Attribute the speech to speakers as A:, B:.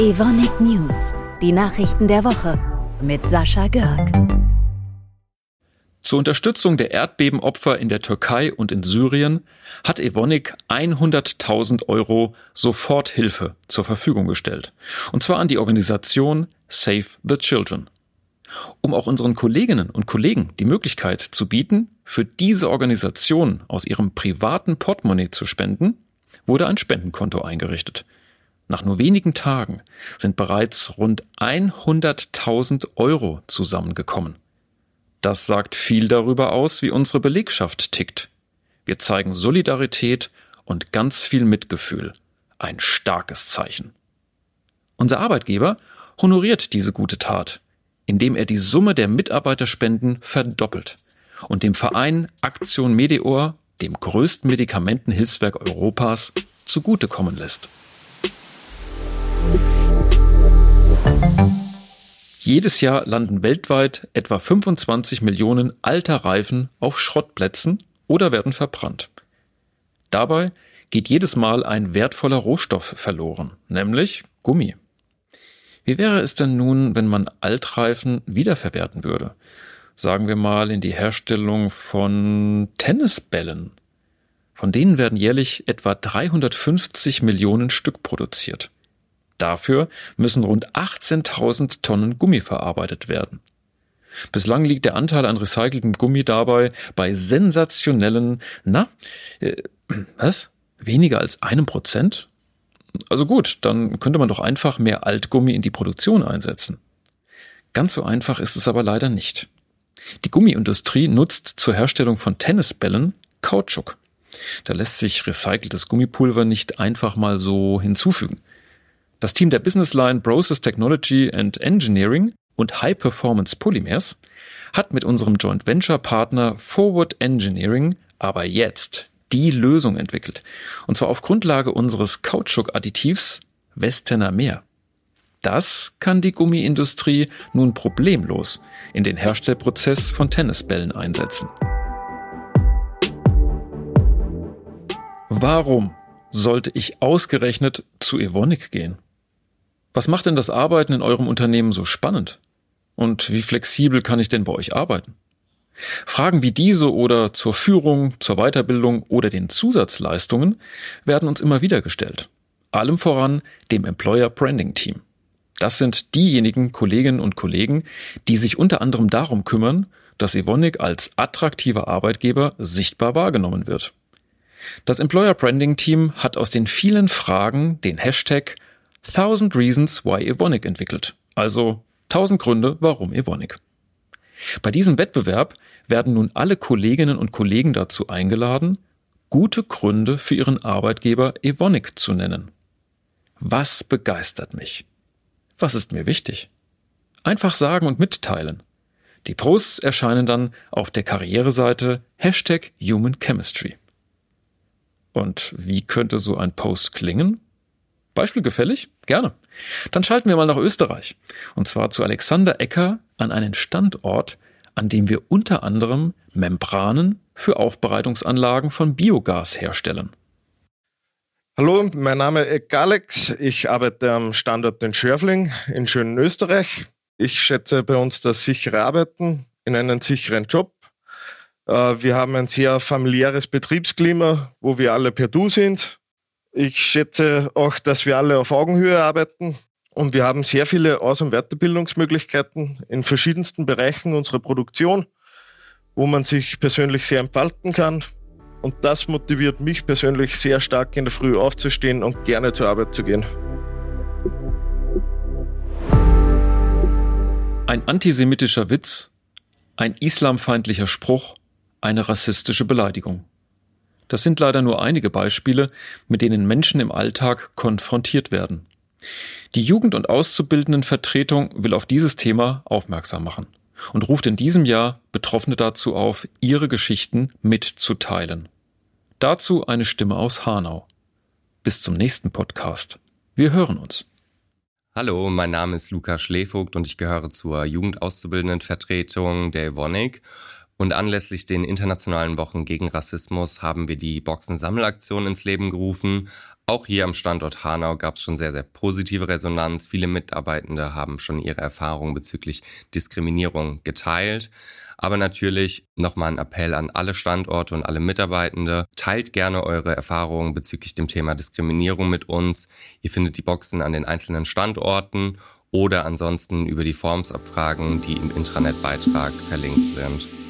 A: Evonik News, die Nachrichten der Woche mit Sascha Görg.
B: Zur Unterstützung der Erdbebenopfer in der Türkei und in Syrien hat Evonik 100.000 Euro Soforthilfe zur Verfügung gestellt. Und zwar an die Organisation Save the Children. Um auch unseren Kolleginnen und Kollegen die Möglichkeit zu bieten, für diese Organisation aus ihrem privaten Portemonnaie zu spenden, wurde ein Spendenkonto eingerichtet. Nach nur wenigen Tagen sind bereits rund 100.000 Euro zusammengekommen. Das sagt viel darüber aus, wie unsere Belegschaft tickt. Wir zeigen Solidarität und ganz viel Mitgefühl. Ein starkes Zeichen. Unser Arbeitgeber honoriert diese gute Tat, indem er die Summe der Mitarbeiterspenden verdoppelt und dem Verein Aktion Medeor, dem größten Medikamentenhilfswerk Europas, zugutekommen lässt. Jedes Jahr landen weltweit etwa 25 Millionen alter Reifen auf Schrottplätzen oder werden verbrannt. Dabei geht jedes Mal ein wertvoller Rohstoff verloren, nämlich Gummi. Wie wäre es denn nun, wenn man Altreifen wiederverwerten würde? Sagen wir mal in die Herstellung von Tennisbällen. Von denen werden jährlich etwa 350 Millionen Stück produziert. Dafür müssen rund 18.000 Tonnen Gummi verarbeitet werden. Bislang liegt der Anteil an recyceltem Gummi dabei bei sensationellen, na, äh, was? Weniger als einem Prozent? Also gut, dann könnte man doch einfach mehr Altgummi in die Produktion einsetzen. Ganz so einfach ist es aber leider nicht. Die Gummiindustrie nutzt zur Herstellung von Tennisbällen Kautschuk. Da lässt sich recyceltes Gummipulver nicht einfach mal so hinzufügen. Das Team der Business Line Process Technology and Engineering und High Performance Polymers hat mit unserem Joint Venture Partner Forward Engineering aber jetzt die Lösung entwickelt. Und zwar auf Grundlage unseres Kautschuk-Additivs Westerner Meer. Das kann die Gummiindustrie nun problemlos in den Herstellprozess von Tennisbällen einsetzen. Warum sollte ich ausgerechnet zu Evonik gehen? Was macht denn das Arbeiten in eurem Unternehmen so spannend? Und wie flexibel kann ich denn bei euch arbeiten? Fragen wie diese oder zur Führung, zur Weiterbildung oder den Zusatzleistungen werden uns immer wieder gestellt. Allem voran dem Employer Branding Team. Das sind diejenigen Kolleginnen und Kollegen, die sich unter anderem darum kümmern, dass Evonik als attraktiver Arbeitgeber sichtbar wahrgenommen wird. Das Employer Branding Team hat aus den vielen Fragen den Hashtag Thousand Reasons Why Evonik entwickelt. Also 1000 Gründe, warum Evonik. Bei diesem Wettbewerb werden nun alle Kolleginnen und Kollegen dazu eingeladen, gute Gründe für ihren Arbeitgeber Evonik zu nennen. Was begeistert mich? Was ist mir wichtig? Einfach sagen und mitteilen. Die Posts erscheinen dann auf der Karriereseite Hashtag Human Chemistry. Und wie könnte so ein Post klingen? Beispiel gefällig? Gerne. Dann schalten wir mal nach Österreich. Und zwar zu Alexander Ecker an einen Standort, an dem wir unter anderem Membranen für Aufbereitungsanlagen von Biogas herstellen.
C: Hallo, mein Name ist Alex. Ich arbeite am Standort in Schörfling in schönen Österreich. Ich schätze bei uns das sichere Arbeiten in einem sicheren Job. Äh, wir haben ein sehr familiäres Betriebsklima, wo wir alle per Du sind ich schätze auch, dass wir alle auf Augenhöhe arbeiten und wir haben sehr viele Aus- und Weiterbildungsmöglichkeiten in verschiedensten Bereichen unserer Produktion, wo man sich persönlich sehr entfalten kann. Und das motiviert mich persönlich sehr stark in der Früh aufzustehen und gerne zur Arbeit zu gehen.
B: Ein antisemitischer Witz, ein islamfeindlicher Spruch, eine rassistische Beleidigung. Das sind leider nur einige Beispiele, mit denen Menschen im Alltag konfrontiert werden. Die Jugend- und Auszubildendenvertretung will auf dieses Thema aufmerksam machen und ruft in diesem Jahr Betroffene dazu auf, ihre Geschichten mitzuteilen. Dazu eine Stimme aus Hanau. Bis zum nächsten Podcast. Wir hören uns.
D: Hallo, mein Name ist Luca Schlevogt und ich gehöre zur Jugendauszubildendenvertretung der Evonik. Und anlässlich den internationalen Wochen gegen Rassismus haben wir die Boxen-Sammelaktion ins Leben gerufen, Auch hier am Standort Hanau gab es schon sehr, sehr positive Resonanz. Viele Mitarbeitende haben schon ihre Erfahrungen bezüglich Diskriminierung geteilt. Aber natürlich nochmal ein Appell an alle Standorte und alle Mitarbeitende. Teilt gerne eure Erfahrungen bezüglich dem Thema Diskriminierung mit uns. Ihr findet die Boxen an den einzelnen Standorten oder ansonsten über die Formsabfragen, die im Intranet-Beitrag verlinkt sind.